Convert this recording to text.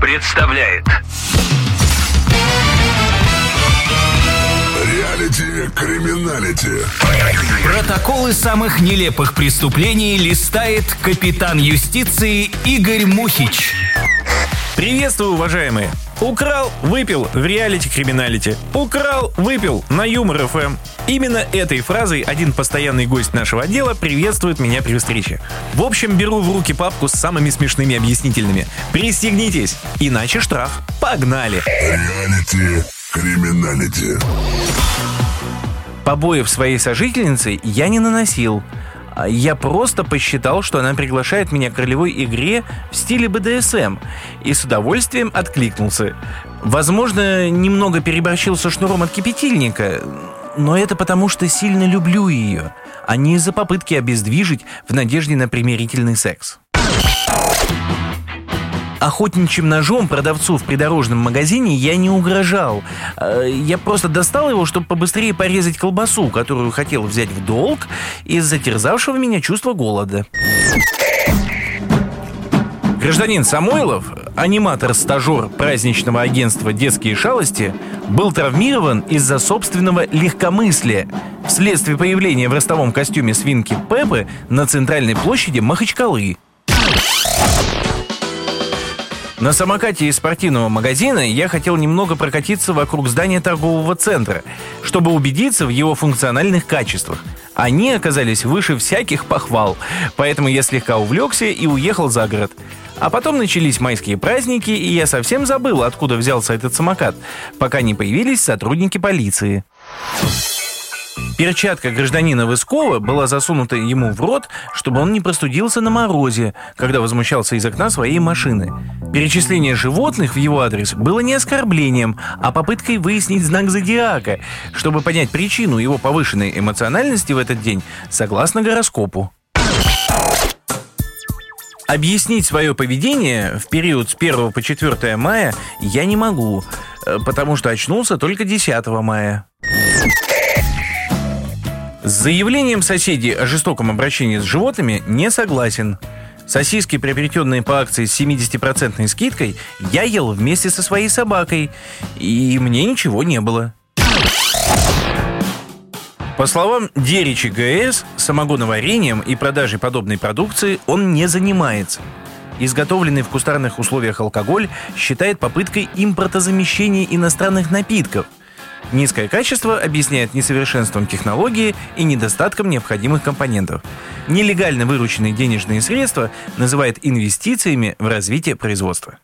представляет Реалити криминалити. Протоколы самых нелепых преступлений листает капитан юстиции Игорь Мухич. Приветствую, уважаемые! Украл, выпил в реалити-криминалити. Украл, выпил на Юмор ФМ. Именно этой фразой один постоянный гость нашего отдела приветствует меня при встрече. В общем, беру в руки папку с самыми смешными объяснительными. Пристегнитесь, иначе штраф. Погнали! Реалити криминалити. Побоев своей сожительницы я не наносил. Я просто посчитал, что она приглашает меня к ролевой игре в стиле БДСМ и с удовольствием откликнулся. Возможно, немного переборщил со шнуром от кипятильника, но это потому, что сильно люблю ее, а не из-за попытки обездвижить в надежде на примирительный секс. Охотничьим ножом продавцу в придорожном магазине я не угрожал. Э, Я просто достал его, чтобы побыстрее порезать колбасу, которую хотел взять в долг из-за терзавшего меня чувства голода. Гражданин Самойлов, аниматор-стажер праздничного агентства «Детские шалости», был травмирован из-за собственного легкомыслия вследствие появления в ростовом костюме свинки Пеппы на центральной площади Махачкалы. На самокате из спортивного магазина я хотел немного прокатиться вокруг здания торгового центра, чтобы убедиться в его функциональных качествах. Они оказались выше всяких похвал, поэтому я слегка увлекся и уехал за город. А потом начались майские праздники, и я совсем забыл, откуда взялся этот самокат, пока не появились сотрудники полиции. Перчатка гражданина Выскова была засунута ему в рот, чтобы он не простудился на морозе, когда возмущался из окна своей машины. Перечисление животных в его адрес было не оскорблением, а попыткой выяснить знак зодиака, чтобы понять причину его повышенной эмоциональности в этот день согласно гороскопу. Объяснить свое поведение в период с 1 по 4 мая я не могу, э, потому что очнулся только 10 мая. С заявлением соседей о жестоком обращении с животными не согласен. Сосиски, приобретенные по акции с 70% скидкой, я ел вместе со своей собакой, и мне ничего не было. По словам Деричи ГС, самогоноварением и продажей подобной продукции он не занимается. Изготовленный в кустарных условиях алкоголь считает попыткой импортозамещения иностранных напитков. Низкое качество объясняет несовершенством технологии и недостатком необходимых компонентов. Нелегально вырученные денежные средства называют инвестициями в развитие производства.